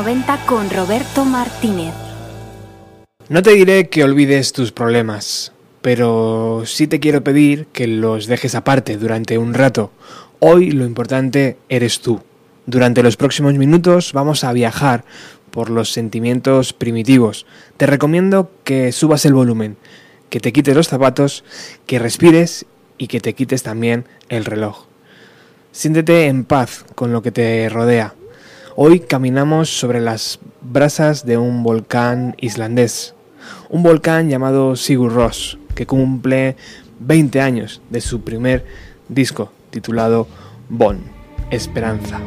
90 con Roberto Martínez. No te diré que olvides tus problemas, pero sí te quiero pedir que los dejes aparte durante un rato. Hoy lo importante eres tú. Durante los próximos minutos vamos a viajar por los sentimientos primitivos. Te recomiendo que subas el volumen, que te quites los zapatos, que respires y que te quites también el reloj. Siéntete en paz con lo que te rodea. Hoy caminamos sobre las brasas de un volcán islandés, un volcán llamado Sigur Rós, que cumple 20 años de su primer disco titulado Bon, Esperanza.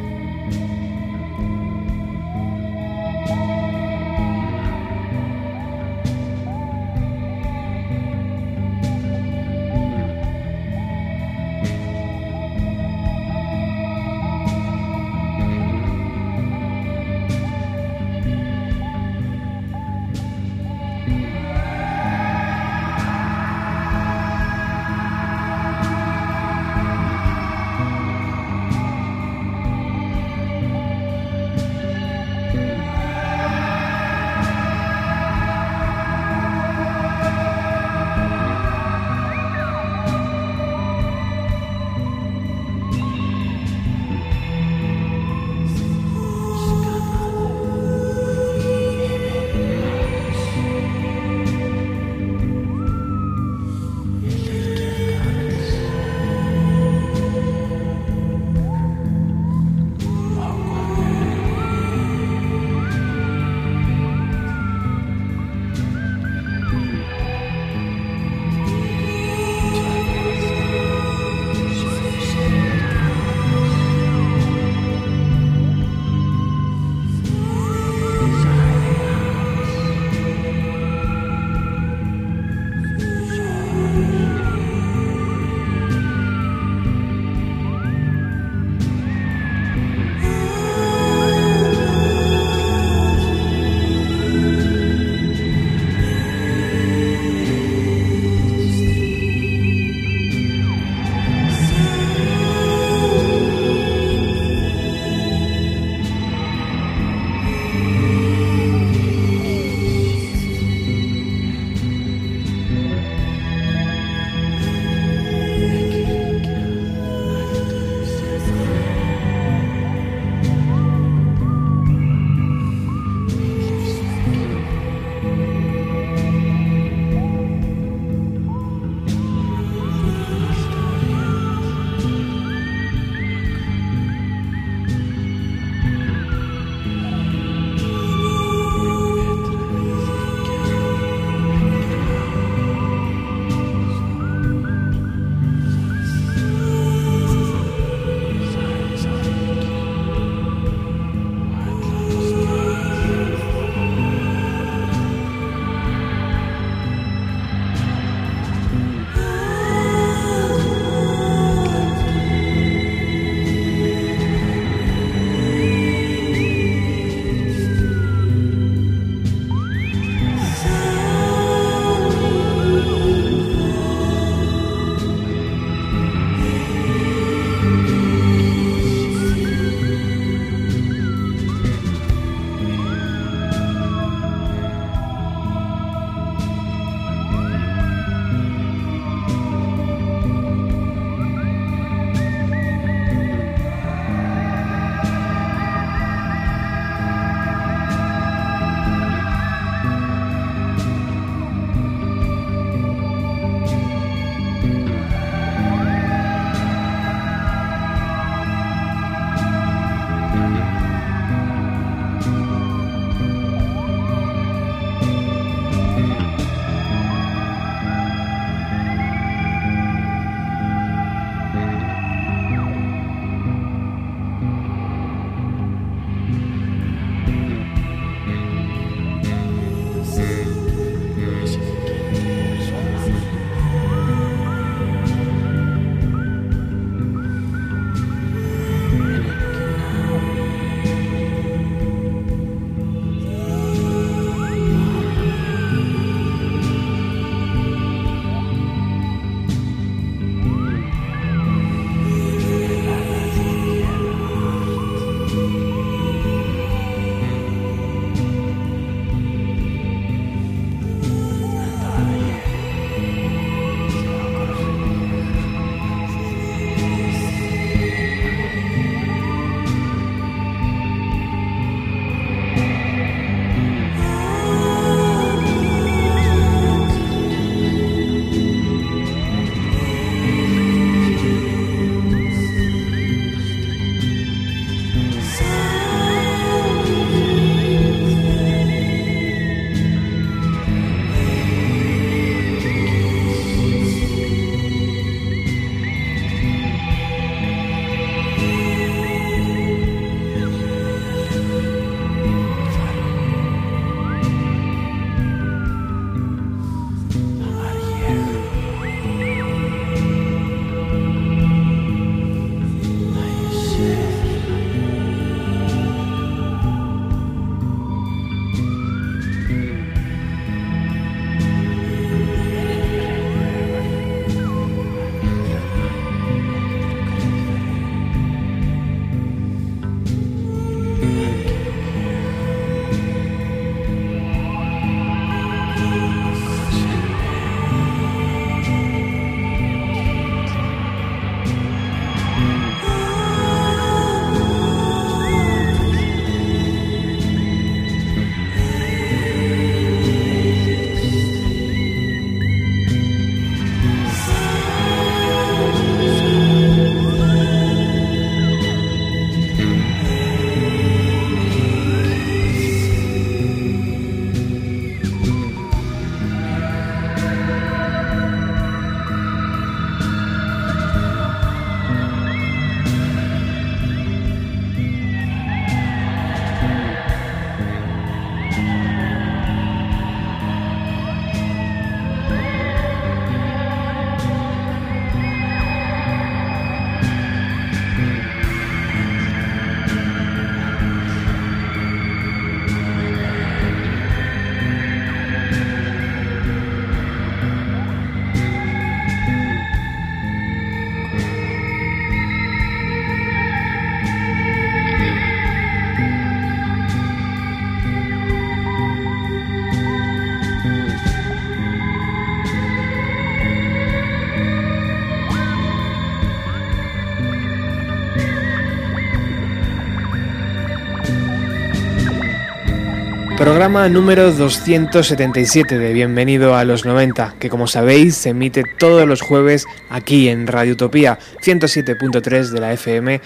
Programa número 277 de Bienvenido a los 90, que como sabéis se emite todos los jueves aquí en Radio Utopía 107.3 de la FM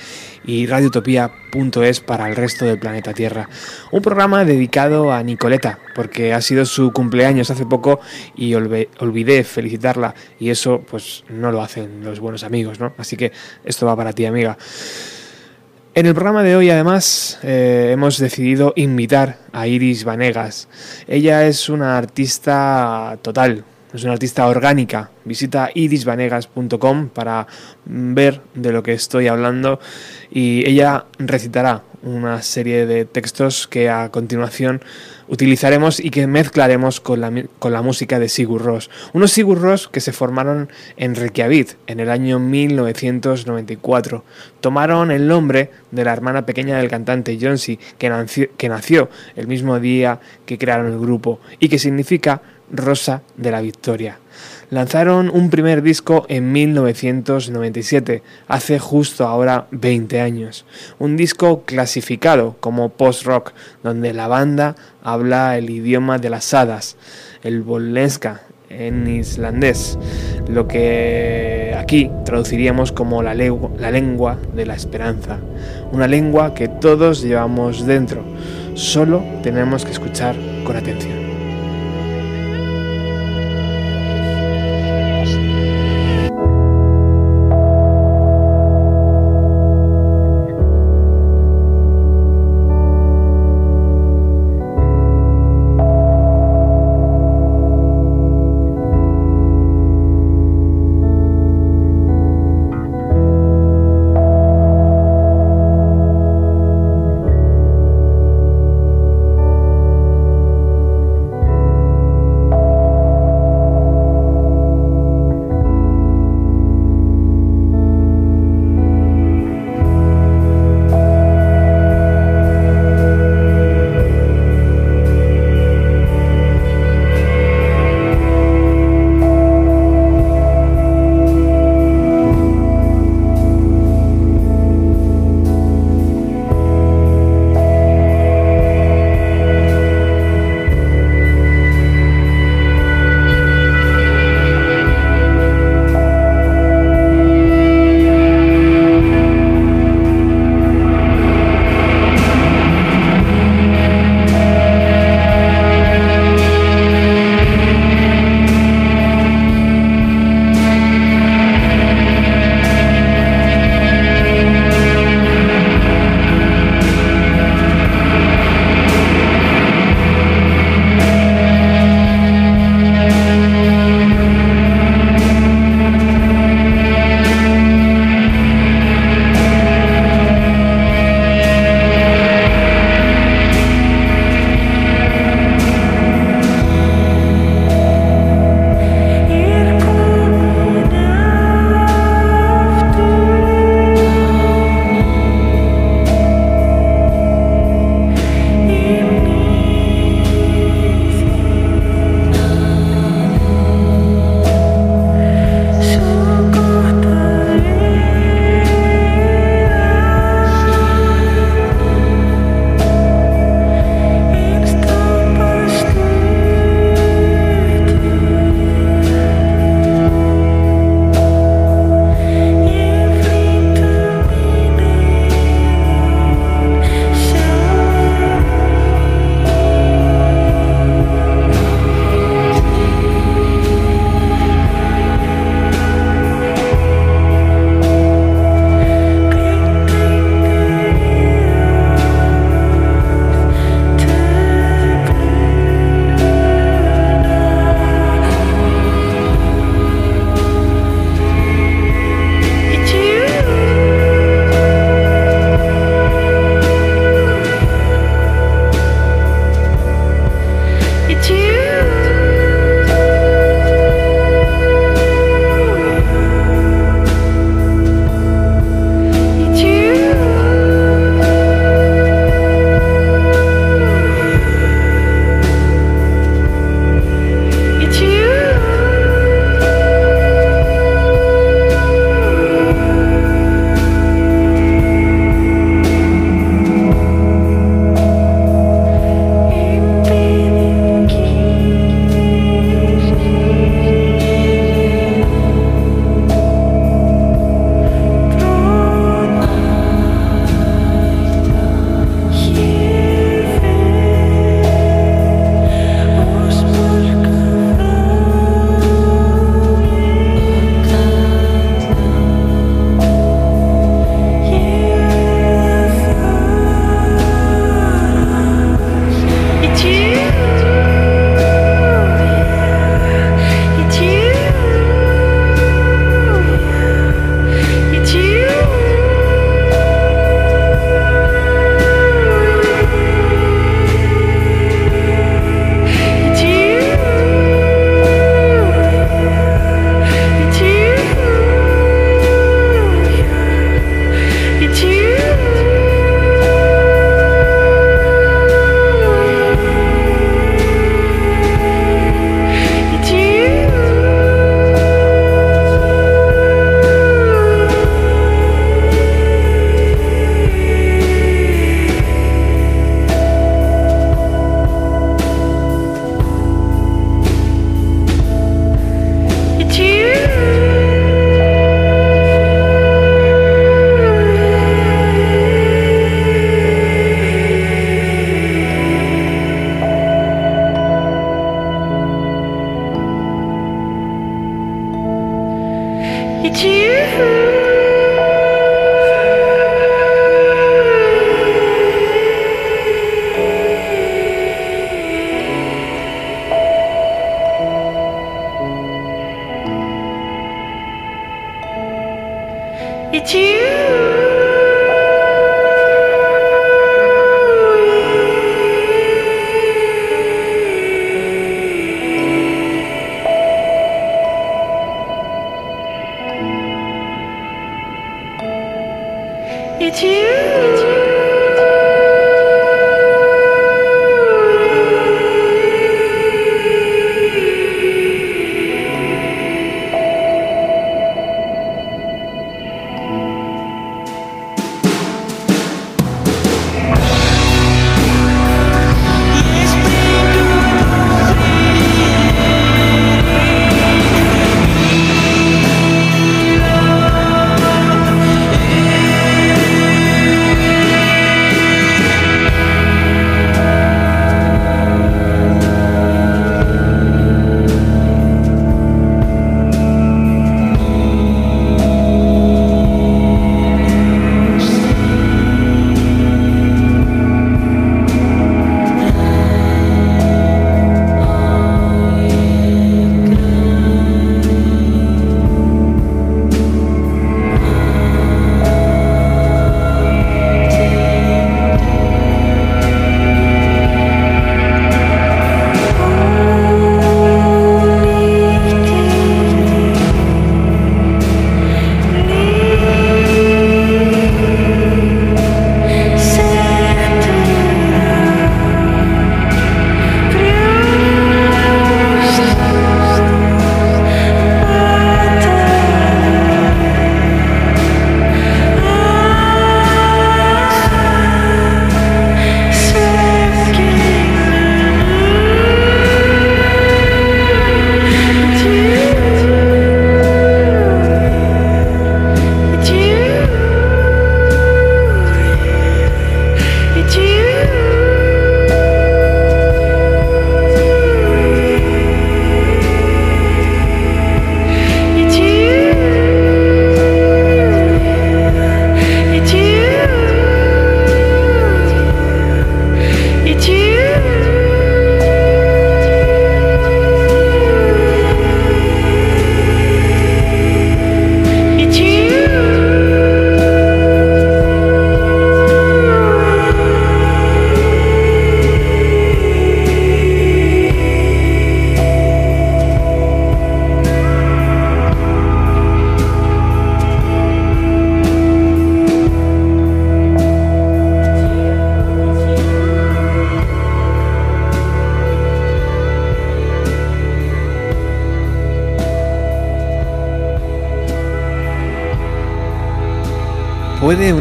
y radiotopía.es para el resto del planeta Tierra. Un programa dedicado a Nicoleta, porque ha sido su cumpleaños hace poco y olvidé felicitarla y eso pues no lo hacen los buenos amigos, ¿no? Así que esto va para ti, amiga. En el programa de hoy, además, eh, hemos decidido invitar a Iris Vanegas. Ella es una artista total, es una artista orgánica. Visita irisvanegas.com para ver de lo que estoy hablando y ella recitará una serie de textos que a continuación utilizaremos y que mezclaremos con la, con la música de Sigur Rós. Unos Sigur Rós que se formaron en Reykjavik en el año 1994. Tomaron el nombre de la hermana pequeña del cantante Jonsi, que nació, que nació el mismo día que crearon el grupo y que significa Rosa de la Victoria. Lanzaron un primer disco en 1997, hace justo ahora 20 años. Un disco clasificado como post-rock, donde la banda habla el idioma de las hadas, el bollenska en islandés, lo que aquí traduciríamos como la, la lengua de la esperanza, una lengua que todos llevamos dentro, solo tenemos que escuchar con atención.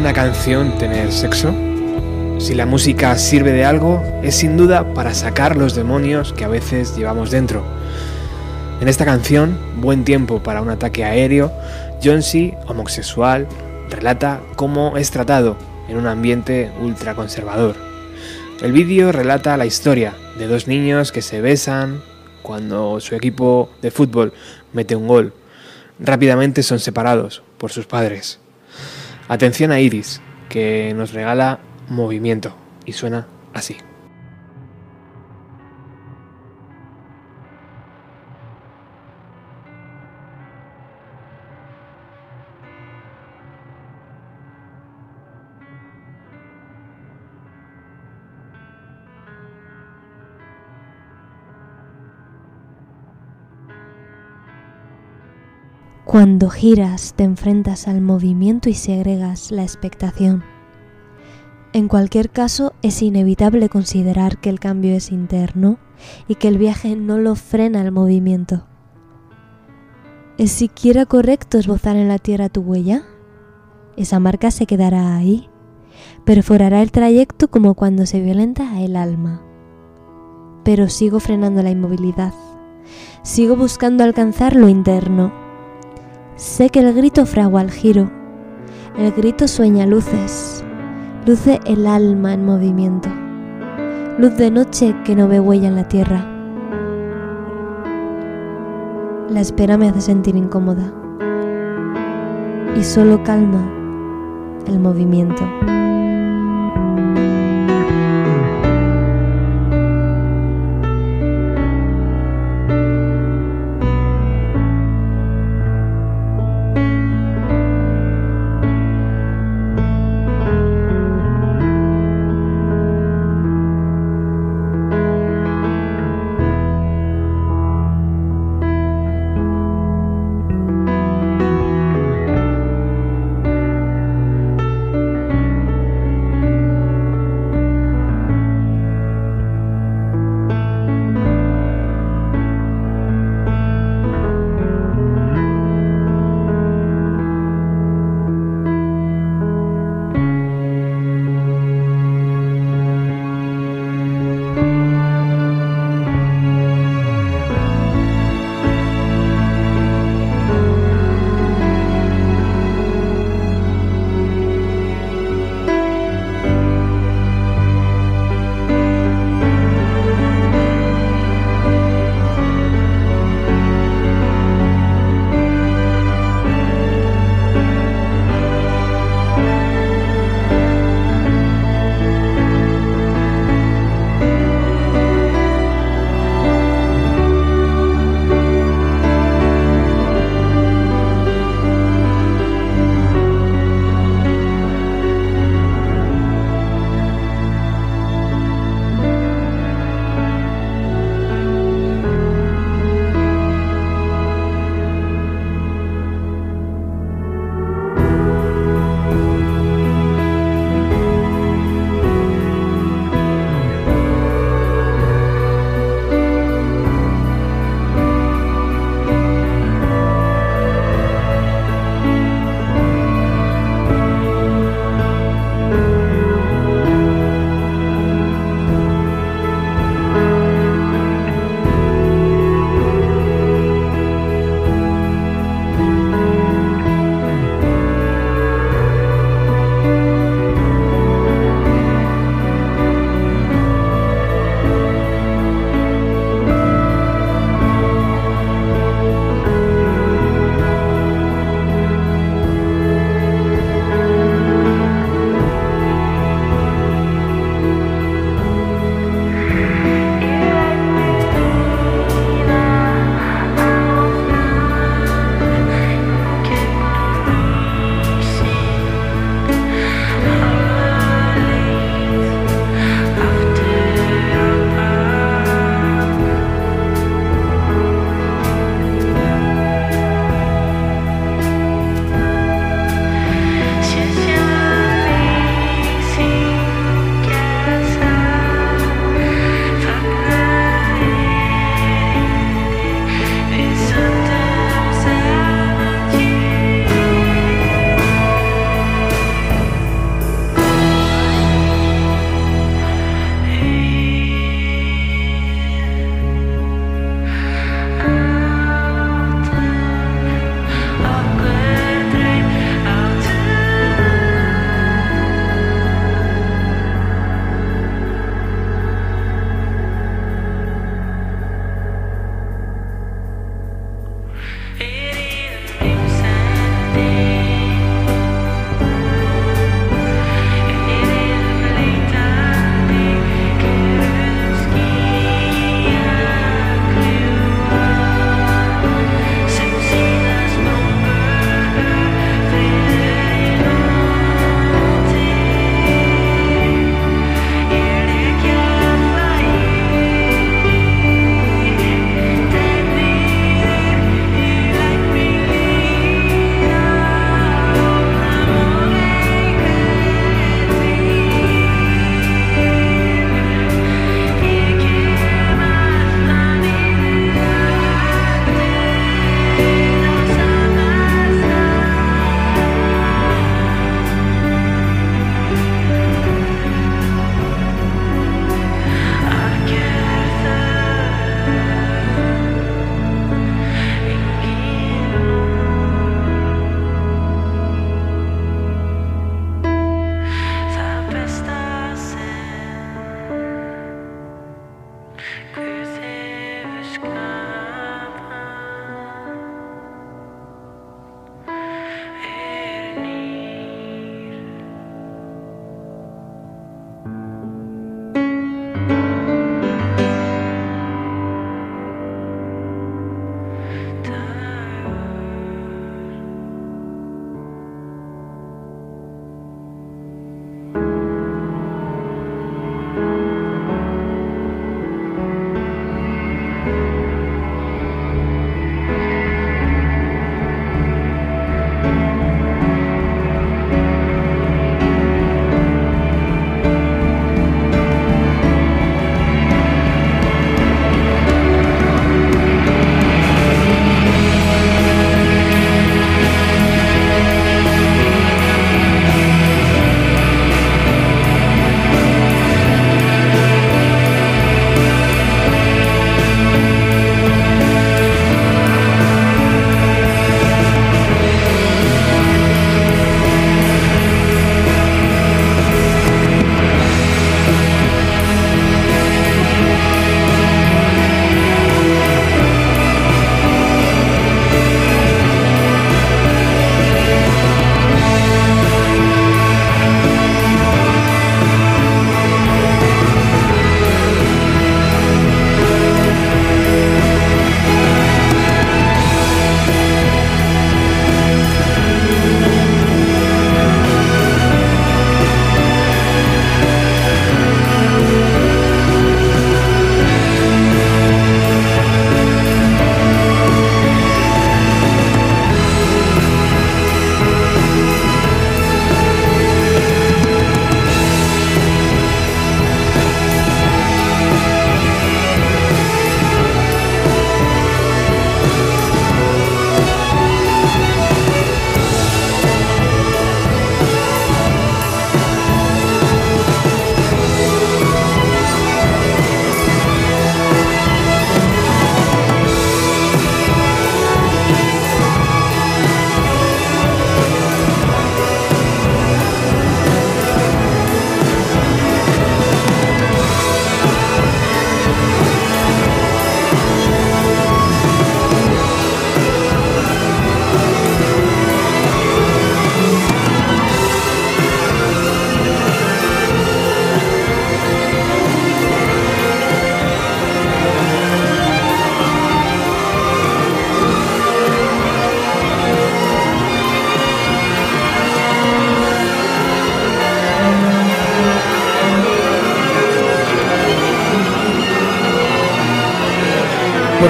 Una canción tener sexo? Si la música sirve de algo, es sin duda para sacar los demonios que a veces llevamos dentro. En esta canción, Buen tiempo para un ataque aéreo, C., homosexual, relata cómo es tratado en un ambiente ultraconservador. El vídeo relata la historia de dos niños que se besan cuando su equipo de fútbol mete un gol. Rápidamente son separados por sus padres. Atención a Iris, que nos regala movimiento y suena así. Cuando giras te enfrentas al movimiento y segregas la expectación. En cualquier caso, es inevitable considerar que el cambio es interno y que el viaje no lo frena el movimiento. ¿Es siquiera correcto esbozar en la tierra tu huella? Esa marca se quedará ahí, perforará el trayecto como cuando se violenta el alma. Pero sigo frenando la inmovilidad, sigo buscando alcanzar lo interno Sé que el grito fragua el giro, el grito sueña luces, luce el alma en movimiento, luz de noche que no ve huella en la tierra. La espera me hace sentir incómoda y solo calma el movimiento.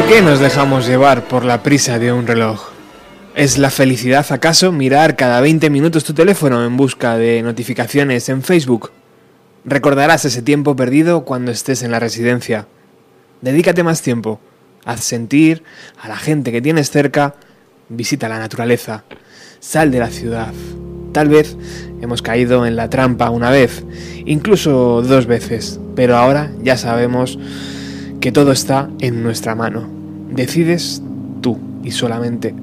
Qué nos dejamos llevar por la prisa de un reloj? ¿Es la felicidad acaso mirar cada 20 minutos tu teléfono en busca de notificaciones en Facebook? Recordarás ese tiempo perdido cuando estés en la residencia. Dedícate más tiempo. Haz sentir a la gente que tienes cerca. Visita la naturaleza. Sal de la ciudad. Tal vez hemos caído en la trampa una vez, incluso dos veces, pero ahora ya sabemos que todo está en nuestra mano. Decides tú y solamente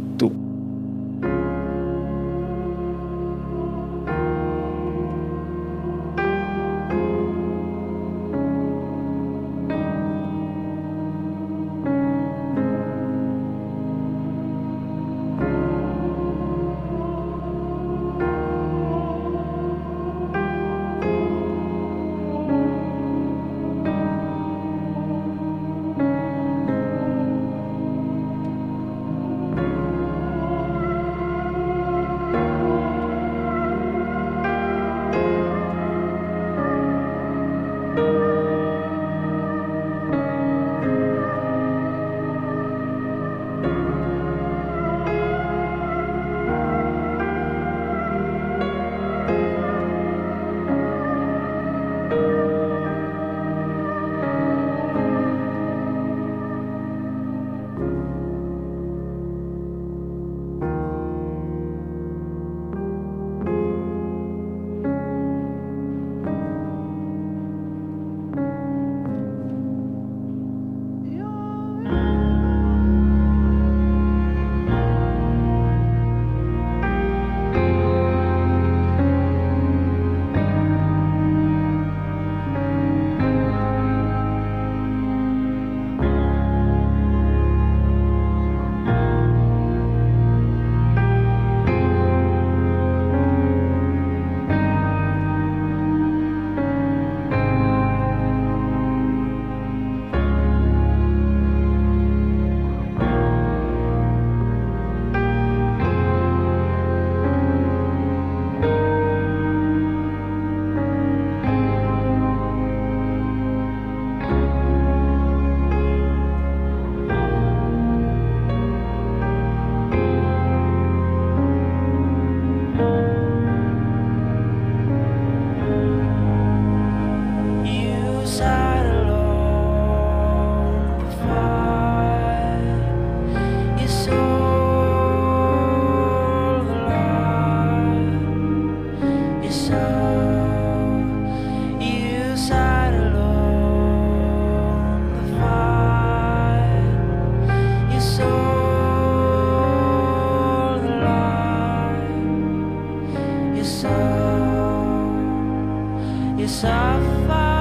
You suffer.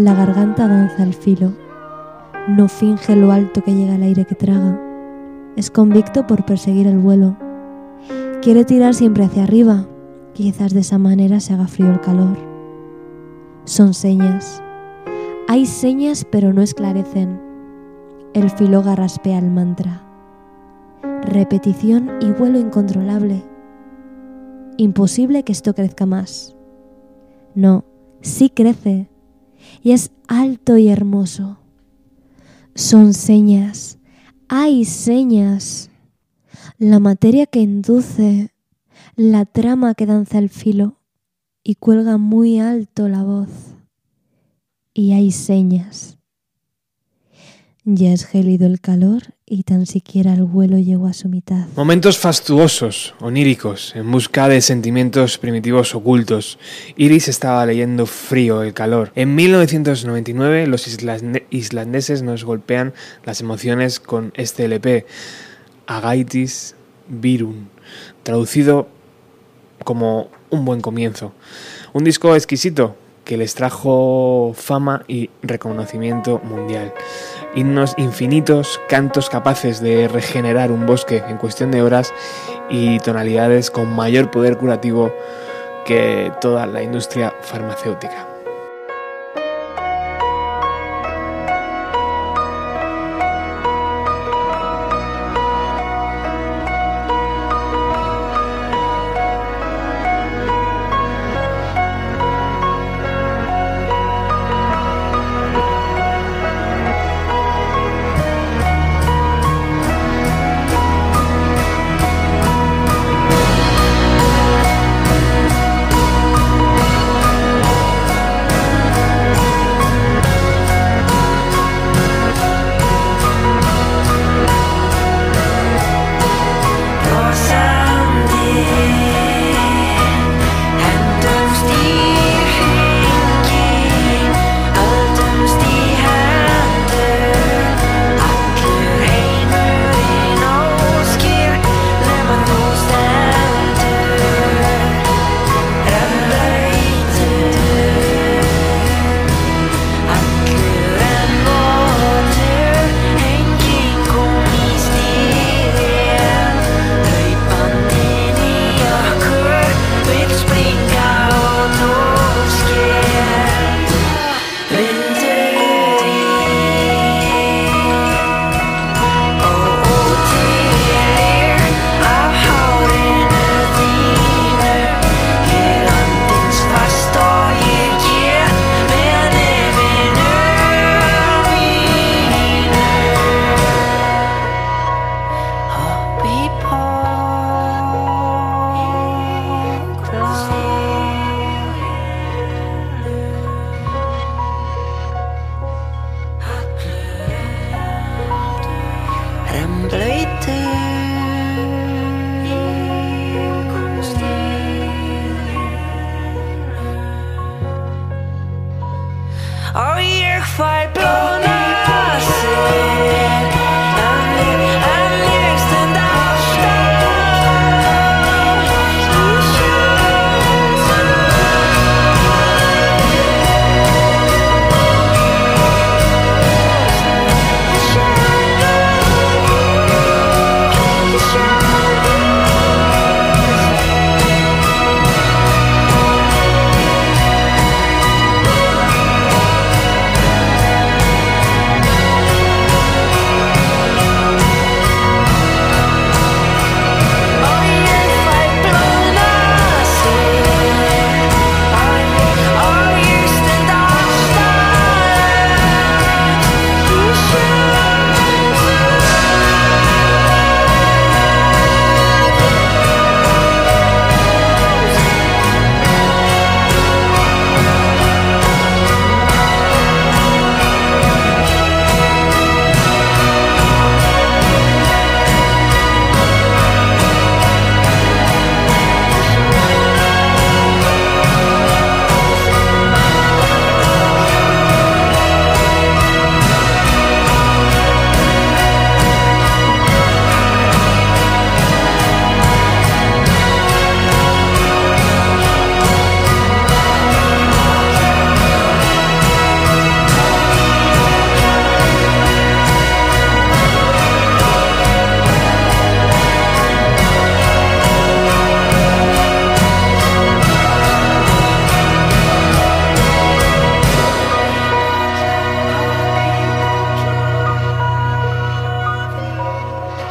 La garganta danza el filo, no finge lo alto que llega el aire que traga, es convicto por perseguir el vuelo. Quiere tirar siempre hacia arriba, quizás de esa manera se haga frío el calor. Son señas. Hay señas pero no esclarecen. El filo garraspea el mantra. Repetición y vuelo incontrolable. Imposible que esto crezca más. No, sí crece. Y es alto y hermoso. Son señas. Hay señas. La materia que induce, la trama que danza el filo y cuelga muy alto la voz. Y hay señas. Ya es gélido el calor y tan siquiera el vuelo llegó a su mitad. Momentos fastuosos, oníricos, en busca de sentimientos primitivos ocultos. Iris estaba leyendo Frío, el calor. En 1999 los islandeses nos golpean las emociones con este LP, Agaitis Virun, traducido como un buen comienzo. Un disco exquisito que les trajo fama y reconocimiento mundial. Himnos infinitos, cantos capaces de regenerar un bosque en cuestión de horas y tonalidades con mayor poder curativo que toda la industria farmacéutica.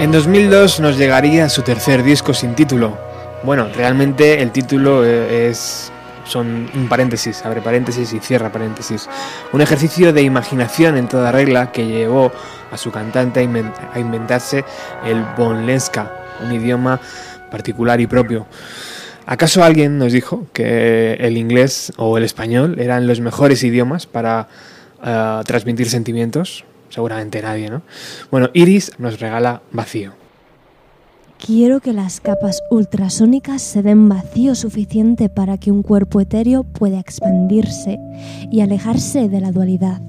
En 2002 nos llegaría su tercer disco sin título. Bueno, realmente el título eh, es son un paréntesis, abre paréntesis y cierra paréntesis. Un ejercicio de imaginación en toda regla que llevó a su cantante a inventarse el bonlenska, un idioma particular y propio. ¿Acaso alguien nos dijo que el inglés o el español eran los mejores idiomas para eh, transmitir sentimientos? Seguramente nadie, ¿no? Bueno, Iris nos regala vacío. Quiero que las capas ultrasónicas se den vacío suficiente para que un cuerpo etéreo pueda expandirse y alejarse de la dualidad.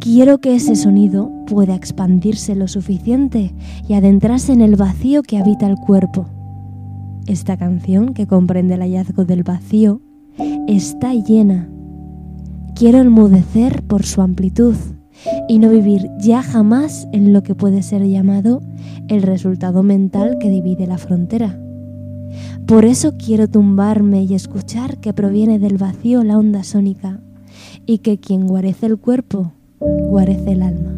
Quiero que ese sonido pueda expandirse lo suficiente y adentrarse en el vacío que habita el cuerpo. Esta canción, que comprende el hallazgo del vacío, está llena. Quiero enmudecer por su amplitud y no vivir ya jamás en lo que puede ser llamado el resultado mental que divide la frontera. Por eso quiero tumbarme y escuchar que proviene del vacío la onda sónica y que quien guarece el cuerpo, guarece el alma.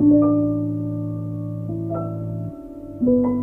thank you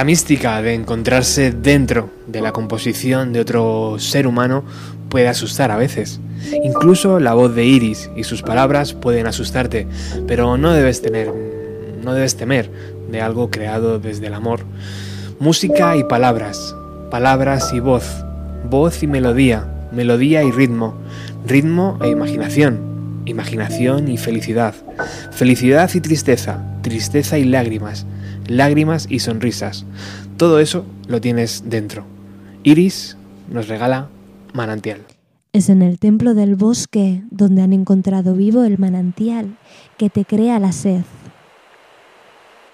La mística de encontrarse dentro de la composición de otro ser humano puede asustar a veces. Incluso la voz de Iris y sus palabras pueden asustarte, pero no debes tener no debes temer de algo creado desde el amor. Música y palabras, palabras y voz, voz y melodía, melodía y ritmo, ritmo e imaginación, imaginación y felicidad, felicidad y tristeza, tristeza y lágrimas, lágrimas y sonrisas. Todo eso lo tienes dentro. Iris nos regala manantial. Es en el templo del bosque donde han encontrado vivo el manantial que te crea la sed.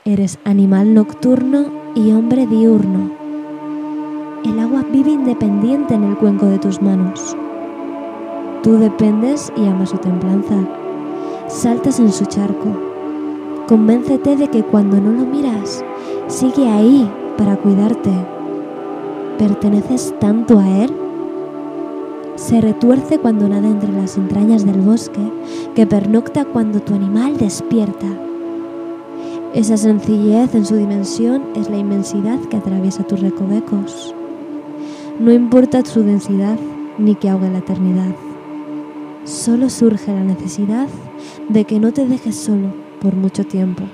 Eres animal nocturno y hombre diurno. El agua vive independiente en el cuenco de tus manos. Tú dependes y amas su templanza. Saltas en su charco Convéncete de que cuando no lo miras, sigue ahí para cuidarte. ¿Perteneces tanto a él? Se retuerce cuando nada entre las entrañas del bosque, que pernocta cuando tu animal despierta. Esa sencillez en su dimensión es la inmensidad que atraviesa tus recovecos. No importa su densidad ni que ahogue la eternidad. Solo surge la necesidad de que no te dejes solo por mucho tiempo.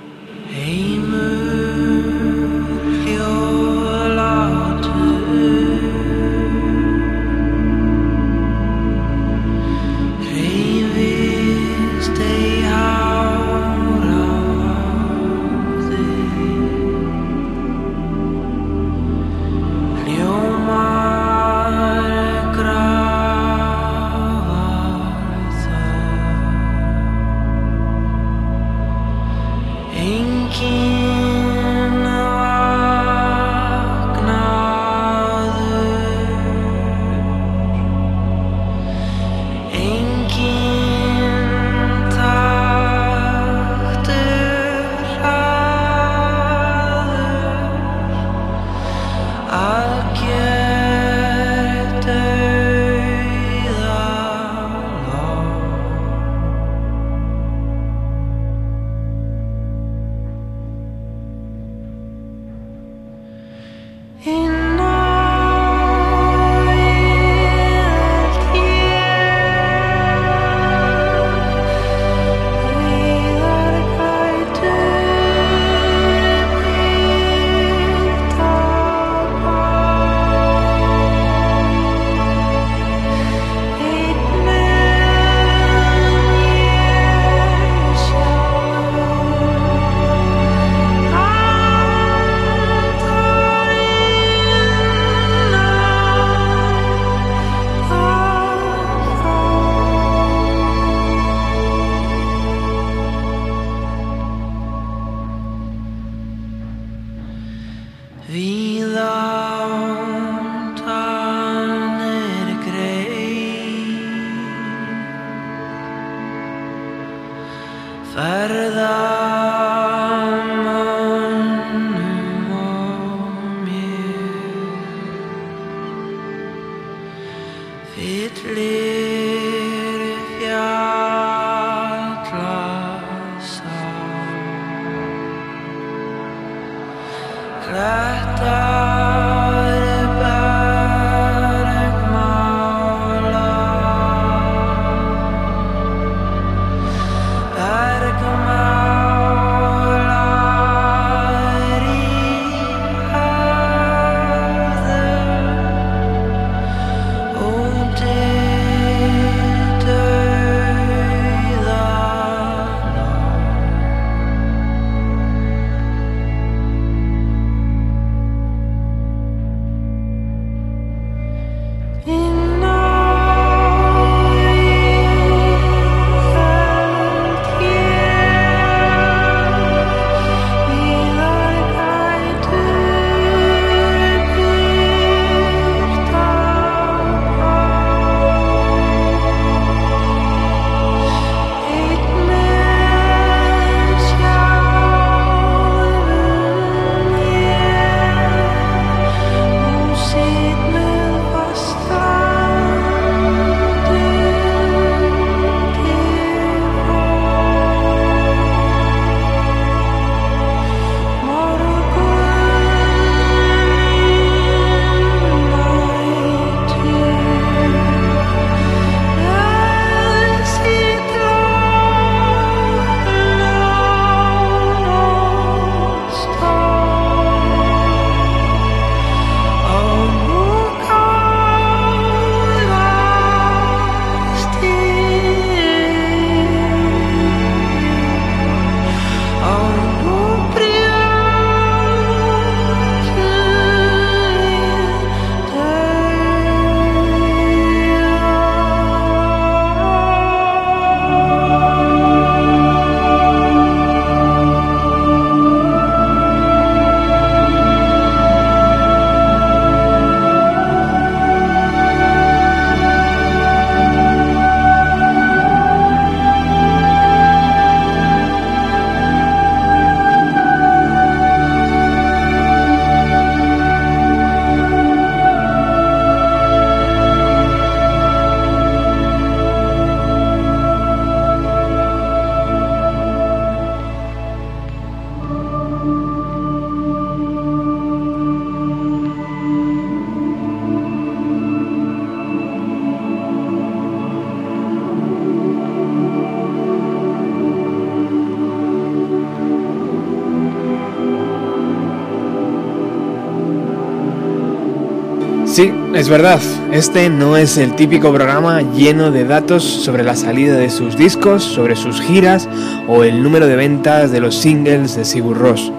Es verdad, este no es el típico programa lleno de datos sobre la salida de sus discos, sobre sus giras o el número de ventas de los singles de Sigur Ross.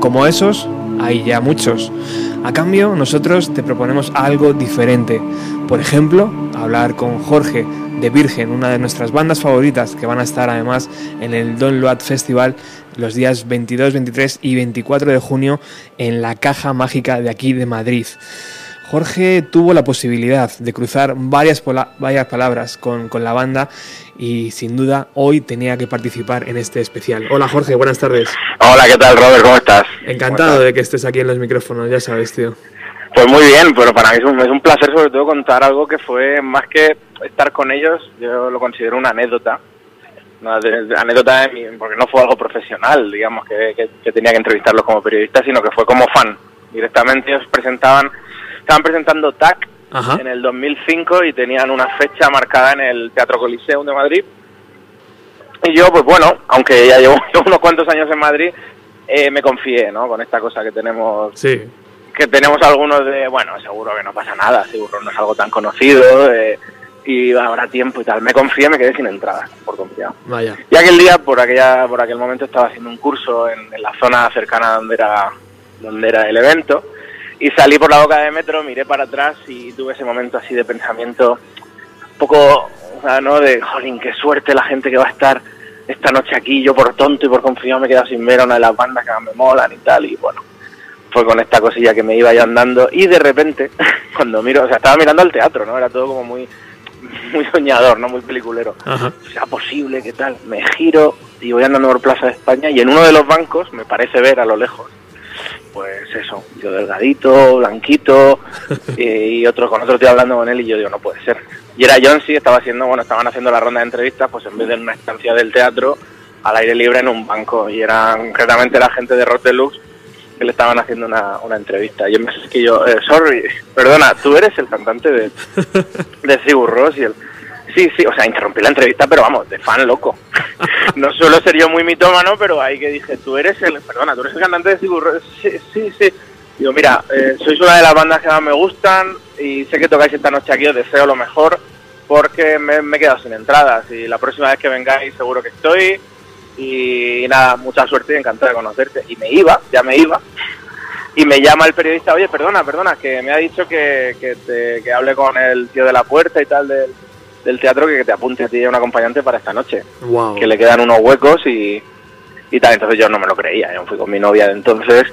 Como esos, hay ya muchos. A cambio, nosotros te proponemos algo diferente. Por ejemplo, hablar con Jorge de Virgen, una de nuestras bandas favoritas que van a estar además en el Don Load Festival los días 22, 23 y 24 de junio en la Caja Mágica de aquí de Madrid. Jorge tuvo la posibilidad de cruzar varias, varias palabras con, con, la banda y sin duda hoy tenía que participar en este especial. Hola Jorge, buenas tardes. Hola, ¿qué tal Robert? ¿Cómo estás? Encantado de que estés aquí en los micrófonos, ya sabes, tío. Pues muy bien, pero para mí es un, es un placer sobre todo contar algo que fue más que estar con ellos, yo lo considero una anécdota. Una anécdota de mi, porque no fue algo profesional, digamos, que, que, que tenía que entrevistarlos como periodistas, sino que fue como fan. Directamente ellos presentaban estaban presentando TAC Ajá. en el 2005 y tenían una fecha marcada en el Teatro Coliseum de Madrid. Y yo, pues bueno, aunque ya llevo, unos cuantos años en Madrid, eh, me confié, ¿no? Con esta cosa que tenemos. Sí. Que tenemos algunos de, bueno, seguro que no pasa nada, seguro no es algo tan conocido eh, y habrá tiempo y tal. Me confié, me quedé sin entrada, por confiado. Vaya. Y aquel día, por aquella, por aquel momento, estaba haciendo un curso en, en la zona cercana donde era, donde era el evento y salí por la boca de metro, miré para atrás y tuve ese momento así de pensamiento un poco, ¿no? De, jolín, qué suerte la gente que va a estar esta noche aquí, yo por tonto y por confiado me he quedado sin ver a una de las bandas que me molan y tal, y bueno, fue con esta cosilla que me iba yo andando y de repente, cuando miro, o sea, estaba mirando al teatro, ¿no? Era todo como muy muy soñador, ¿no? Muy peliculero. Ajá. ¿Sea posible? ¿Qué tal? Me giro y voy andando por Plaza de España y en uno de los bancos me parece ver a lo lejos pues eso, yo delgadito, blanquito, y, otro con otro tío hablando con él y yo digo, no puede ser. Y era John sí, estaba haciendo, bueno, estaban haciendo la ronda de entrevistas, pues en vez de en una estancia del teatro, al aire libre en un banco, y era concretamente la gente de Rock Deluxe que le estaban haciendo una, una entrevista. Y yo me que yo, eh, sorry, perdona, tú eres el cantante de, de Sigur Ross y el Sí, sí, o sea, interrumpí la entrevista, pero vamos, de fan loco. no suelo ser yo muy mitómano, pero ahí que dije, tú eres el, perdona, tú eres el cantante de Sigur Sí, sí, sí. Digo, mira, eh, sois una de las bandas que más me gustan y sé que tocáis esta noche aquí, os deseo lo mejor porque me, he quedado sin entradas y la próxima vez que vengáis seguro que estoy y nada, mucha suerte y encantado de conocerte. Y me iba, ya me iba, y me llama el periodista, oye, perdona, perdona, que me ha dicho que, que, te, que hable con el tío de la puerta y tal del del teatro que te apunte a ti a un acompañante para esta noche. Wow. Que le quedan unos huecos y, y tal. Entonces yo no me lo creía. Yo fui con mi novia de entonces,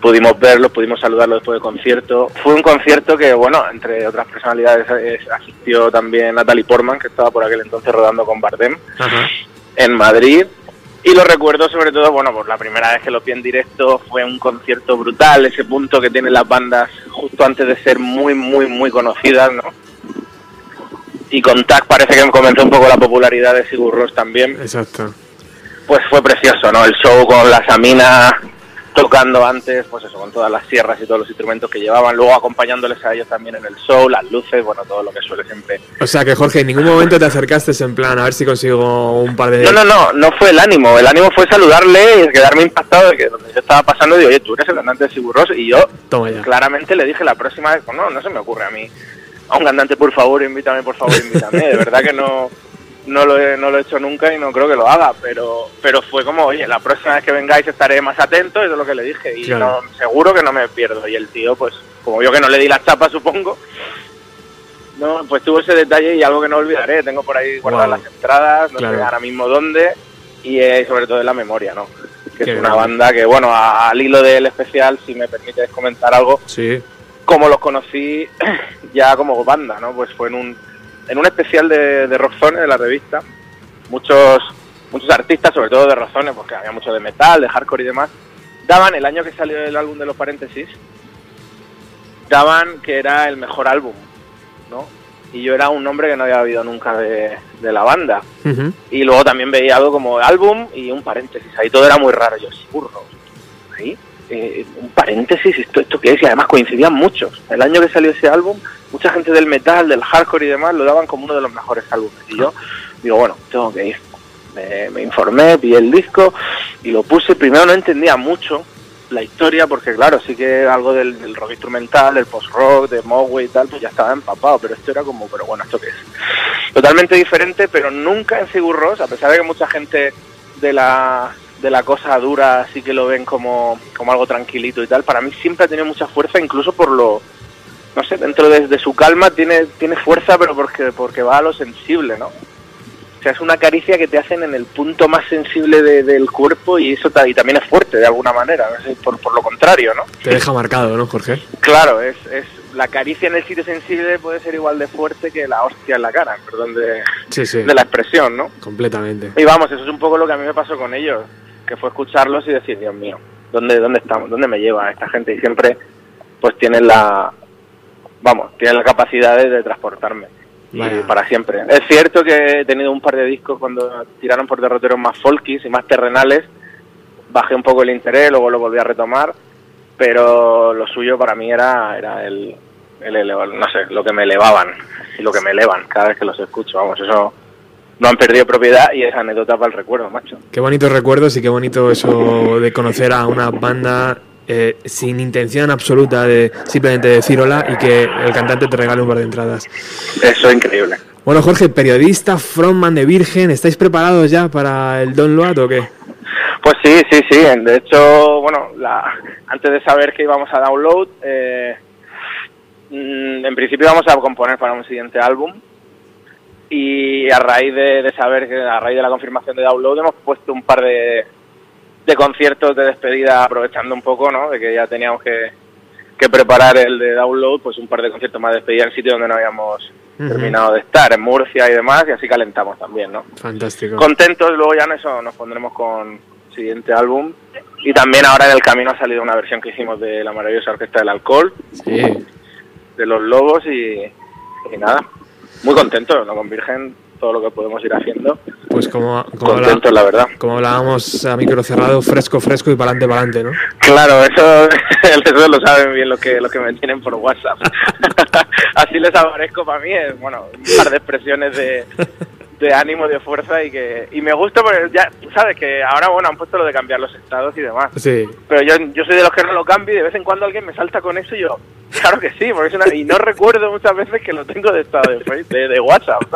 pudimos verlo, pudimos saludarlo después del concierto. Fue un concierto que, bueno, entre otras personalidades eh, asistió también Natalie Portman, que estaba por aquel entonces rodando con Bardem Ajá. en Madrid. Y lo recuerdo sobre todo, bueno, por la primera vez que lo vi en directo fue un concierto brutal, ese punto que tienen las bandas justo antes de ser muy, muy, muy conocidas, ¿no? Y con TAC parece que comenzó un poco la popularidad de Sigur Rós también. Exacto. Pues fue precioso, ¿no? El show con la Samina tocando antes, pues eso, con todas las sierras y todos los instrumentos que llevaban, luego acompañándoles a ellos también en el show, las luces, bueno, todo lo que suele siempre. O sea que Jorge, en ningún momento te acercaste en plan a ver si consigo un par de... No, no, no, no fue el ánimo, el ánimo fue saludarle y quedarme impactado de que donde yo estaba pasando, digo, oye, tú eres el cantante de Sigur Rós y yo claramente le dije la próxima vez, no, no se me ocurre a mí a un cantante, por favor, invítame, por favor, invítame. De verdad que no, no, lo he, no lo he hecho nunca y no creo que lo haga, pero, pero fue como, oye, la próxima vez que vengáis estaré más atento, eso es lo que le dije, y Claro. no, seguro que no me pierdo. Y el tío, pues, como yo que no le di la chapa, supongo, no, pues tuvo ese detalle y algo que no olvidaré. Tengo por ahí guardadas Wow. las entradas, no Claro. sé ahora mismo dónde, y eh, sobre todo en la memoria, ¿no? Que Qué es una grande. banda que, bueno, al hilo del especial, si me permites comentar algo, Sí. Como los conocí ya como banda, ¿no? Pues fue en un, en un especial de, de Rockzone, de la revista. Muchos, muchos artistas, sobre todo de Rockzone, porque había mucho de metal, de hardcore y demás, daban, el año que salió el álbum de los paréntesis, daban que era el mejor álbum, ¿no? Y yo era un nombre que no había oído nunca de, de la banda. Y luego también veía algo como álbum y un paréntesis. Ahí todo era muy raro. Yo, sí, burro. Ahí, eh, un paréntesis, ¿esto, ¿esto qué es? Y además coincidían muchos. El año que salió ese álbum, mucha gente del metal, del hardcore y demás lo daban como uno de los mejores álbumes. Y yo digo, bueno, tengo que ir. Me, me informé, vi el disco y lo puse. Primero no entendía mucho la historia, porque claro, sí que algo del, del rock instrumental, del post-rock, de Mogwai y tal, pues ya estaba empapado, pero esto era como, pero bueno, ¿esto qué es? Totalmente diferente, pero nunca en Sigur Rós, a pesar de que mucha gente de la, de la cosa dura sí que lo ven como, como algo tranquilito y tal, para mí siempre ha tenido mucha fuerza, incluso por lo, no sé, dentro de, de su calma tiene, tiene fuerza, pero porque, porque va a lo sensible, ¿no? O sea, es una caricia que te hacen en el punto más sensible de- del cuerpo y eso y también es fuerte de alguna manera, no por, por lo contrario, ¿no? Te deja marcado, ¿no, Jorge? Claro, es, es la caricia en el sitio sensible puede ser igual de fuerte que la hostia en la cara, perdón de, Sí, sí. de la expresión, ¿no? Completamente. Y vamos, eso es un poco lo que a mí me pasó con ellos, que fue escucharlos y decir, Dios mío, ¿dónde, dónde estamos? ¿Dónde me lleva esta gente? Y siempre, pues tienen la, vamos, tienen la capacidad de, de transportarme. Y para siempre. Es cierto que he tenido un par de discos cuando tiraron por derroteros más folkis y más terrenales, bajé un poco el interés, luego lo volví a retomar, pero lo suyo para mí era, era el, el eleva- no sé, lo que me elevaban y lo que me elevan cada vez que los escucho, vamos, eso no han perdido propiedad y es anécdota para el recuerdo, macho. Qué bonitos recuerdos y qué bonito eso de conocer a una banda eh, sin intención absoluta de simplemente decir hola y que el cantante te regale un par de entradas. Eso es increíble. Bueno, Jorge, periodista, frontman de Virgen, ¿estáis preparados ya para el Don Load o qué? Pues sí, sí, sí. De hecho, bueno, la, antes de saber que íbamos a download, eh, mm, en principio íbamos a componer para un siguiente álbum. Y a raíz de, de saber que, a raíz de la confirmación de download, hemos puesto un par de, de conciertos de despedida, aprovechando un poco, ¿no? De que ya teníamos que, que preparar el de download, pues un par de conciertos más de despedida en sitio donde no habíamos terminado de estar, en Murcia y demás, y así calentamos también, ¿no? Fantástico. contentos, luego ya en eso nos pondremos con el siguiente álbum. Y también ahora en el camino ha salido una versión que hicimos de la maravillosa Orquesta del Alcohol, Sí. de Los Lobos y, y nada, muy contentos, ¿no? Con Virgen, todo lo que podemos ir haciendo. Pues como, como, habla- Contentos, la verdad. como hablábamos a micro cerrado, fresco, fresco y para adelante, para adelante, ¿no? Claro, eso, eso lo saben bien los que, los que me tienen por WhatsApp. Así les aparezco para mí, es, bueno, un par de expresiones de, de ánimo, de fuerza y que y me gusta porque ya, sabes que ahora, bueno, han puesto lo de cambiar los estados y demás. Sí. Pero yo, yo soy de los que no lo cambio y de vez en cuando alguien me salta con eso y yo, claro que sí, porque es una... Y no recuerdo muchas veces que lo tengo de estado de, Face- de, de WhatsApp,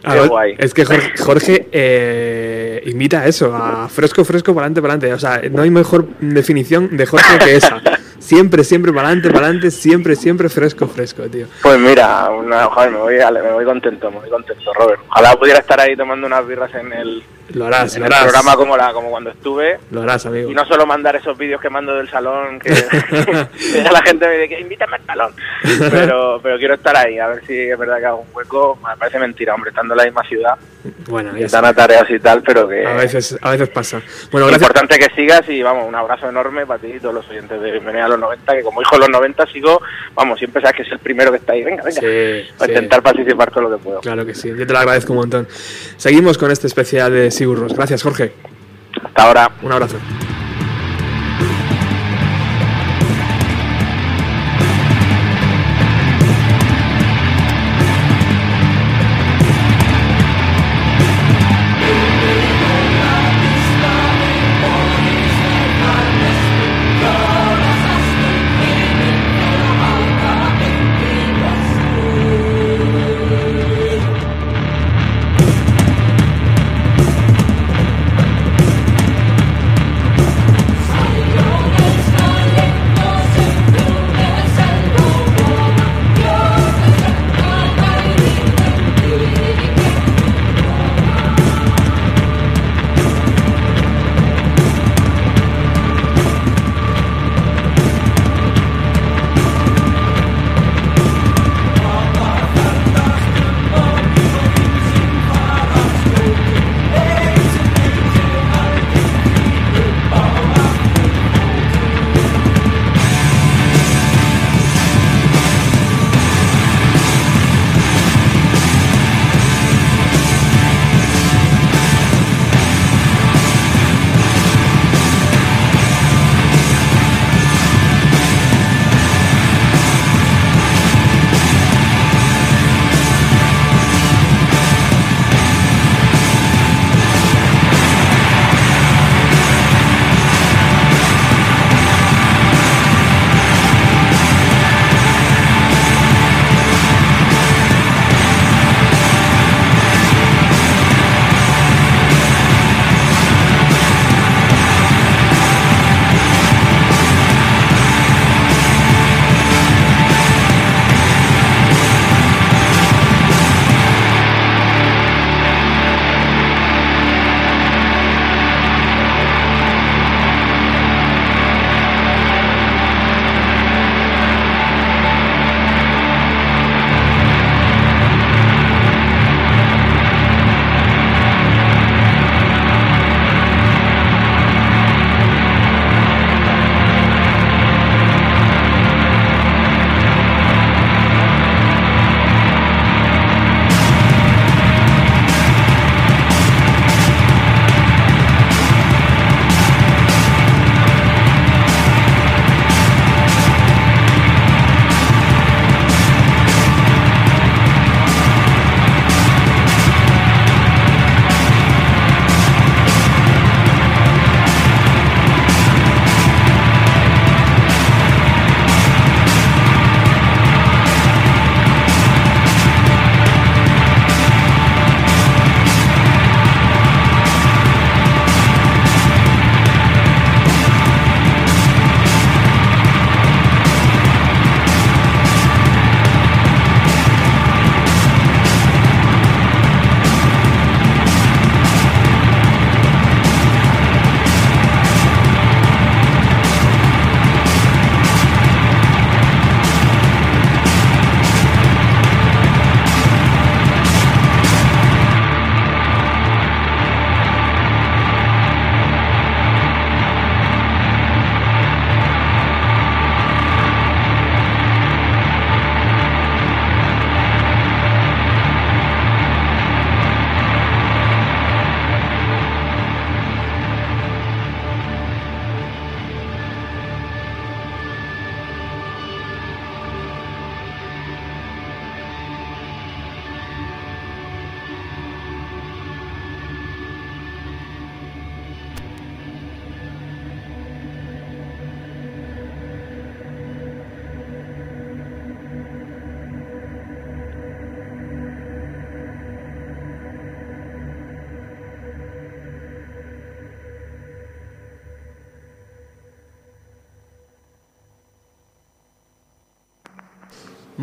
Qué ver, guay. Es que Jorge, Jorge, eh, invita a eso, a fresco, fresco, para adelante, para adelante. O sea, no hay mejor definición de Jorge que esa. Siempre, siempre para adelante, para adelante, siempre, siempre fresco, fresco, tío. Pues mira, una, joder, me voy, me voy contento, me voy contento, Robert. Ojalá pudiera estar ahí tomando unas birras en el, Lo harás, en lo el harás. programa como, la, como cuando estuve. Lo harás, amigo. Y no solo mandar esos vídeos que mando del salón, que, la gente me dice que invítame al salón. Pero, pero quiero estar ahí, a ver si es verdad que hago un hueco. Me parece mentira, hombre, estando en la misma ciudad, Bueno, ya y está. tan a tareas y tal, pero que A veces, a veces pasa. Bueno, gracias. importante que sigas y vamos, un abrazo enorme para ti y todos los oyentes de Bienvenida a los 90, que como hijo de los 90 sigo, vamos, siempre sabes que es el primero que está ahí. Venga, venga, Sí, a sí. intentar participar todo lo que puedo. Claro que sí, yo te lo agradezco un montón. Seguimos con este especial de Gracias, Jorge. Hasta ahora. Un abrazo.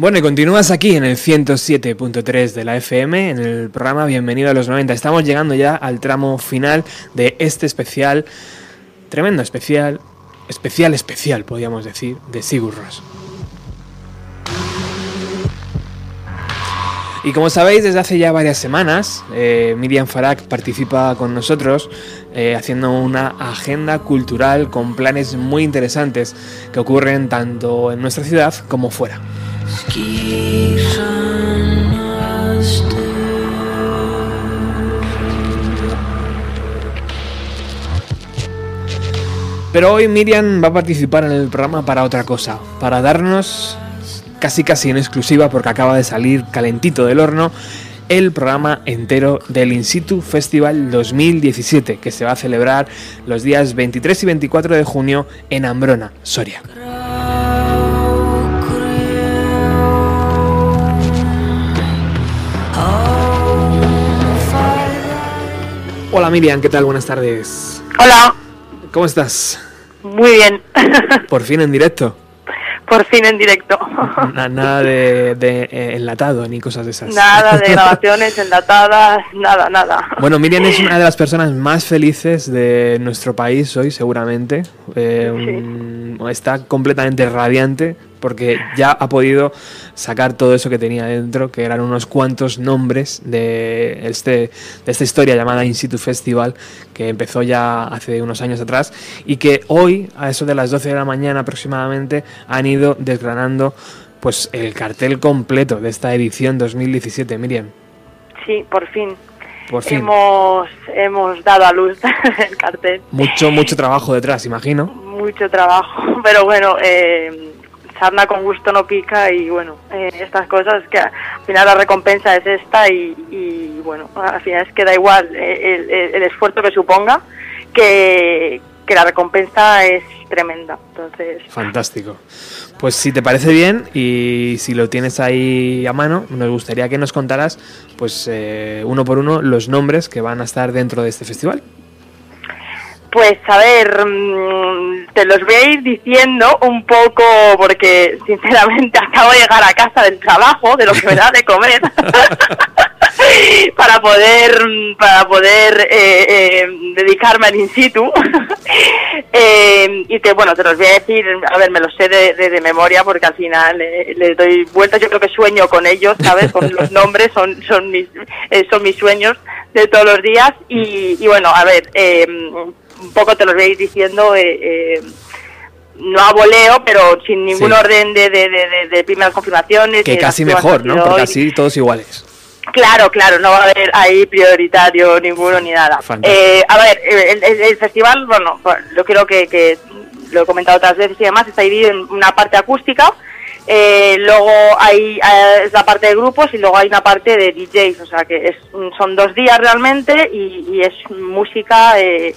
Bueno, y continúas aquí en el 107.3 de la FM, en el programa Bienvenido a los 90. Estamos llegando ya al tramo final de este especial, tremendo especial, especial especial, podríamos decir, de Sigur Rós. Y como sabéis, desde hace ya varias semanas, eh, Miriam Farak participa con nosotros eh, haciendo una agenda cultural con planes muy interesantes que ocurren tanto en nuestra ciudad como fuera. Pero hoy Miriam va a participar en el programa para otra cosa, para darnos casi casi en exclusiva porque acaba de salir calentito del horno el programa entero del In Situ Festival 2017 que se va a celebrar los días 23 y 24 de junio en Ambrona, Soria. Hola Miriam, ¿qué tal? Buenas tardes. Hola, ¿Cómo estás? muy bien. Por fin en directo. Por fin en directo. Na- nada de, de, eh, enlatado ni cosas de esas. Nada de grabaciones enlatadas, nada, nada. Bueno, Miriam es una de las personas más felices de nuestro país hoy, seguramente. Eh, un- está completamente radiante porque ya ha podido sacar todo eso que tenía dentro, que eran unos cuantos nombres de, este, de esta historia llamada In Situ Festival, que empezó ya hace unos años atrás y que hoy, a eso de las 12 de la mañana aproximadamente, han ido desgranando pues el cartel completo de esta edición 2017, Miriam. Sí, por fin. Por fin. Hemos, hemos dado a luz el cartel. Mucho, mucho trabajo detrás, imagino. Mucho trabajo. Pero bueno, eh, sarna con gusto no pica y bueno, eh, estas cosas que al final la recompensa es esta y, y, bueno, al final es que da igual eh, el, esfuerzo que suponga, que, que la recompensa es tremenda. Entonces, Fantástico. Pues si te parece bien y si lo tienes ahí a mano, nos gustaría que nos contaras, pues eh, uno por uno, los nombres que van a estar dentro de este festival. Pues a ver, mm, te los voy a ir diciendo un poco porque sinceramente acabo de llegar a casa del trabajo, de lo que me da de comer, para poder mm, para poder eh, eh, dedicarme al in situ. Eh, y te bueno, te los voy a decir, a ver, me los sé de, de- memoria porque al final eh, les doy vueltas, yo creo que sueño con ellos, ¿sabes? Con los nombres, son son mis eh, son mis sueños de todos los días y, y bueno, a ver, eh, un poco te los ir diciendo, eh, eh, no a voleo, pero sin ningún Sí. orden de, de, de, de- primeras confirmaciones. Que casi mejor, ¿no? Porque así todos iguales. Claro, claro, no va a haber ahí prioritario ninguno ni nada. Eh, a ver, el, el- el festival, bueno, yo creo que, que lo he comentado otras veces y demás, está dividido en una parte acústica, eh, luego hay eh, es la parte de grupos y luego hay una parte de DJs, o sea que es, son dos días realmente y, y es música eh,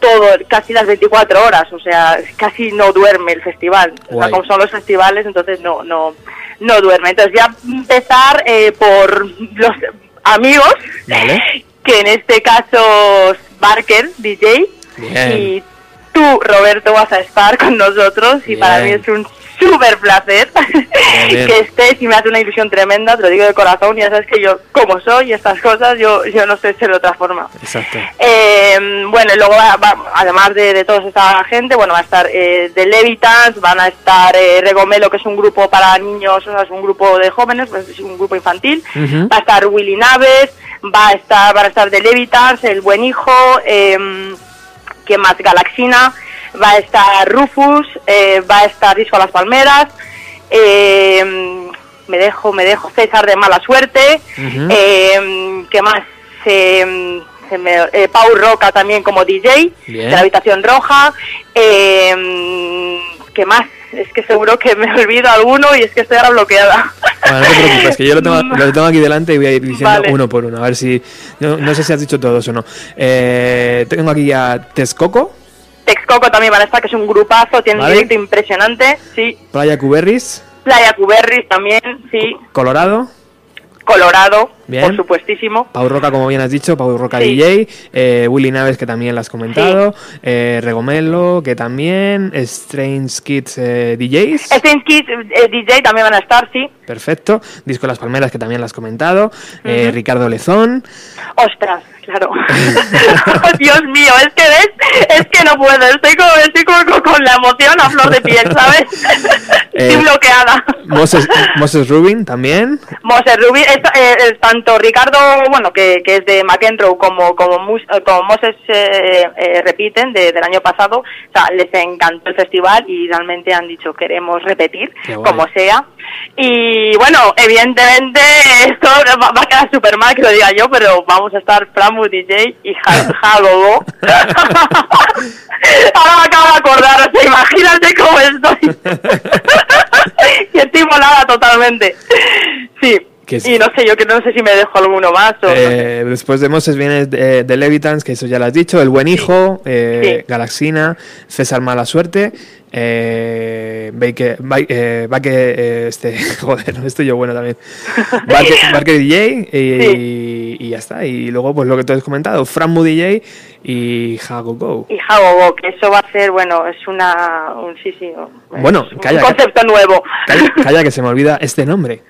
todo, casi las 24 horas, o sea, casi no duerme el festival. O sea, como son los festivales, entonces no, no, no duerme. Entonces voy a empezar eh, por los amigos, Vale. que en este caso es Barker, DJ, Bien. y tú, Roberto, vas a estar con nosotros y para mí es un súper placer que estés y me hace una ilusión tremenda, te lo digo de corazón, ya sabes que yo, como soy y estas cosas, yo, yo no sé ser de otra forma. Exacto. Eh, bueno, y luego, va- va- además de, de toda esta gente, bueno, va a estar eh, The Levitans, van a estar eh, Regomelo, que es un grupo para niños, o sea, es un grupo de jóvenes, pues es un grupo infantil. Va a estar Willy Naves, va a estar, van a estar The Levitans, El Buen Hijo, eh, ¿quién más? Galaxina, va a estar Rufus, eh, va a estar Disco a las Palmeras, eh, me dejo, me dejo César de Mala Suerte, Ujú. eh, ¿qué más? Eh, se me- Pau Roca también como DJ Bien. de la Habitación Roja, eh, ¿qué más? Es que seguro que me olvido alguno y es que estoy ahora bloqueada. Bueno, no te preocupes, que yo lo tengo, lo tengo aquí delante y voy a ir diciendo Vale. uno por uno, a ver si... No, no sé si has dicho todos o no. Eh, tengo aquí a Texcoco, Texcoco también van a estar, que es un grupazo, tiene Vale. un directo impresionante, sí. Playa Cuberris, Playa Cuberris también, sí. Colorado, Colorado, Bien. por supuestísimo. Pau Roca, como bien has dicho, Pau Roca Sí. DJ, eh, Willy Naves, que también lo has comentado, eh, Regomelo, que también, Strange Kids eh, DJs, Strange Kids eh, DJ también van a estar, sí. perfecto, Disco Las Palmeras, que también lo has comentado, eh, Ricardo Lezón, Ostras, claro. Dios mío, es que ves, es que no puedo, estoy como, estoy como con, la emoción a flor de piel, ¿sabes? Estoy bloqueada. Moses, Moses Rubin también, Moses Rubin, es, eh, es tanto Ricardo, bueno, que, que es de McEnroe, como como, Mus- eh, como Moses eh, eh, repiten de- del año pasado, o sea, les encantó el festival y realmente han dicho queremos repetir, como sea. Y bueno, evidentemente esto va, va a quedar súper mal que lo diga yo, pero vamos a estar Framu DJ y Ja- Jagogo. Ahora me acabo de acordar, o sea, imagínate cómo estoy. y estoy volada totalmente. Sí. Que es- Y no sé, yo que no sé si me dejo alguno más o... no sé. eh, después de Moses viene de, de Levitans, que eso ya lo has dicho, El Buen Hijo, eh, Sí. Galaxina, César Mala Suerte, eh, Baque, Ba- eh, Baque, eh, este, joder, estoy yo bueno también, Barque, Barque DJ y, y ya está, y luego pues lo que tú has comentado, Franmu DJ y Hago Go. Y Jagogo, que eso va a ser, bueno, es una... Un, sí, sí. es Bueno, un calla, concepto nuevo. Calla, calla que se me olvida este nombre.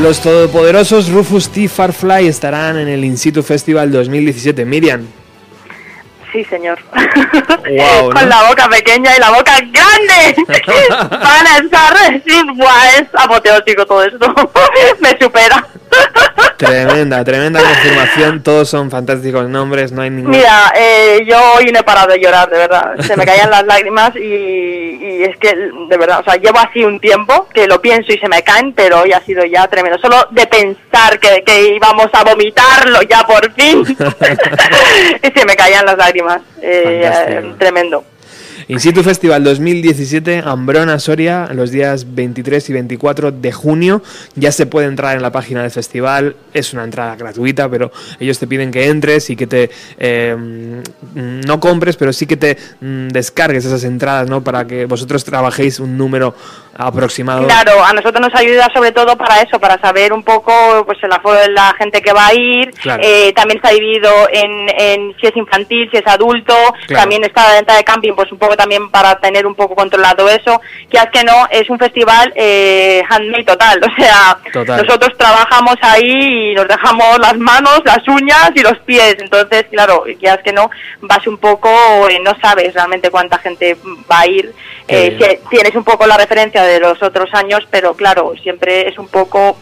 Los todopoderosos Rufus T. Farfly estarán en el In Situ Festival 2017. Miriam, Sí, señor. Guau, Con ¿no? la boca pequeña y la boca grande. Van a estar... Sí, buah, es apoteósico todo esto. Me supera. Tremenda, tremenda confirmación. Todos son fantásticos nombres, no hay ningún. Mira, eh, yo hoy no he parado de llorar, de verdad. Se me caían las lágrimas y, y es que, de verdad, o sea, llevo así un tiempo que lo pienso y se me caen, pero hoy ha sido ya tremendo. Solo de pensar que, que íbamos a vomitarlo ya por fin. y se me caían las lágrimas. Eh, eh, tremendo. In Situ Festival 2017, Ambrona, Soria, los días 23 y 24 de junio. Ya se puede entrar en la página del festival, es una entrada gratuita, pero ellos te piden que entres y que te eh, mm, no compres, pero sí que te mm, descargues esas entradas, ¿no? Para que vosotros trabajéis un número aproximado. Claro, a nosotros nos ayuda sobre todo para eso, para saber un poco pues el aforo de la gente que va a ir. Claro. Eh, también está dividido en, en si es infantil, si es adulto. Claro. También está la venta de camping, pues un poco también para tener un poco controlado eso. Que es que no, es un festival eh, handmade total. O sea, Total. nosotros trabajamos ahí y nos dejamos las manos, las uñas y los pies. Entonces, claro, ya es que no, vas un poco, eh, no sabes realmente cuánta gente va a ir. Eh, si- tienes un poco la referencia de los otros años, pero claro, siempre es un poco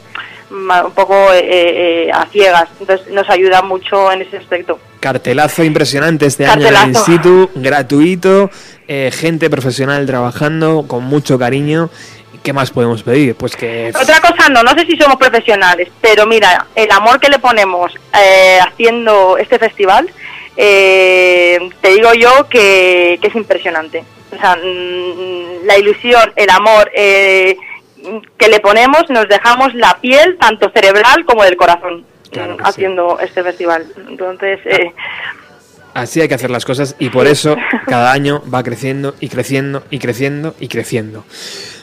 ma- un poco eh, eh, a ciegas, entonces nos ayuda mucho en ese aspecto. Cartelazo impresionante este año en el Cartelazo. In Situ, gratuito, eh, gente profesional trabajando con mucho cariño. ¿Qué más podemos pedir? Pues que Otra cosa no, no sé si somos profesionales, pero mira, el amor que le ponemos eh, haciendo este festival, eh, te digo yo que, que es impresionante. O sea, mm, la ilusión, el amor eh, que le ponemos, nos dejamos la piel, tanto cerebral como del corazón, Claro que sí. haciendo este festival. Entonces, eh, Así hay que hacer las cosas y por eso cada año va creciendo y creciendo y creciendo y creciendo.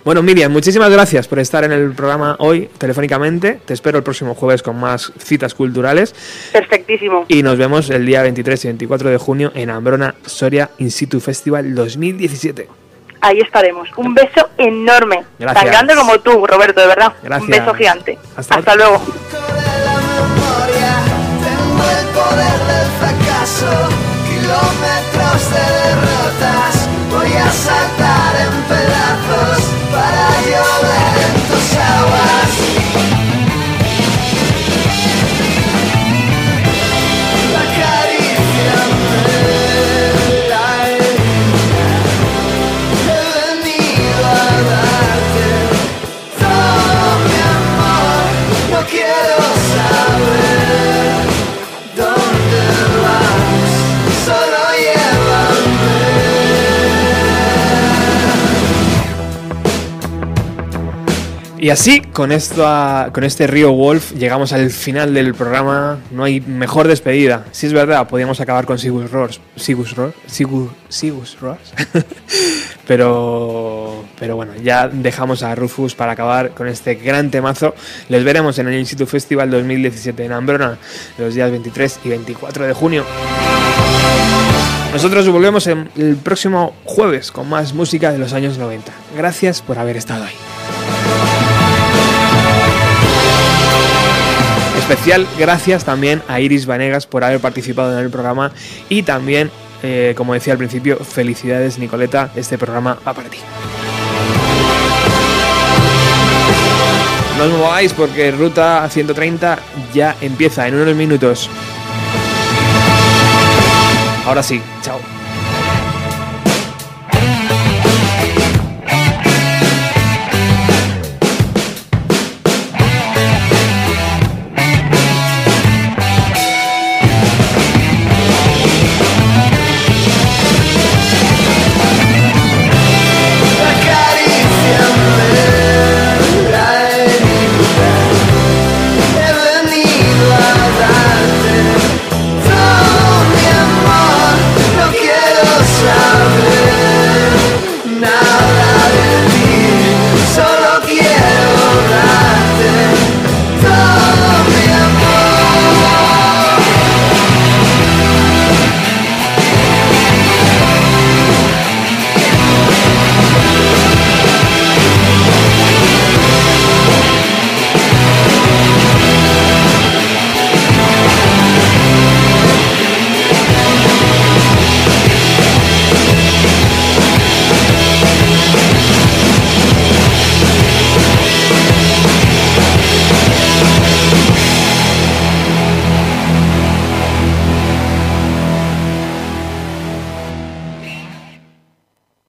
Bueno, Miriam, muchísimas gracias por estar en el programa hoy telefónicamente. Te espero el próximo jueves con más citas culturales perfectísimo. y nos vemos el día 23 y 24 de junio en Ambrona Soria In Situ Festival 2017. Ahí estaremos. Un beso enorme. Gracias. Tan grande como tú, Roberto, de verdad. Gracias. Un beso gigante. Hasta luego. Poder del fracaso, kilómetros de derrotas. Voy a saltar en pedazos para llover en tus aguas. Y así, con, esto, con este Río Wolf, llegamos al final del programa. No hay mejor despedida. Si es verdad, podríamos acabar con Sigus Ross. Sigus Ross. Sigus, Sigus Ross. pero, pero bueno, ya dejamos a Rufus para acabar con este gran temazo. Les veremos en el Instituto Festival 2017 en Ambrona los días 23 y 24 de junio. Nosotros volvemos el próximo jueves con más música de los años 90. Gracias por haber estado ahí. Especial gracias también a Iris Vanegas por haber participado en el programa y también, eh, como decía al principio, felicidades Nicoleta, este programa va para ti. No os mováis porque Ruta 130 ya empieza en unos minutos. Ahora sí,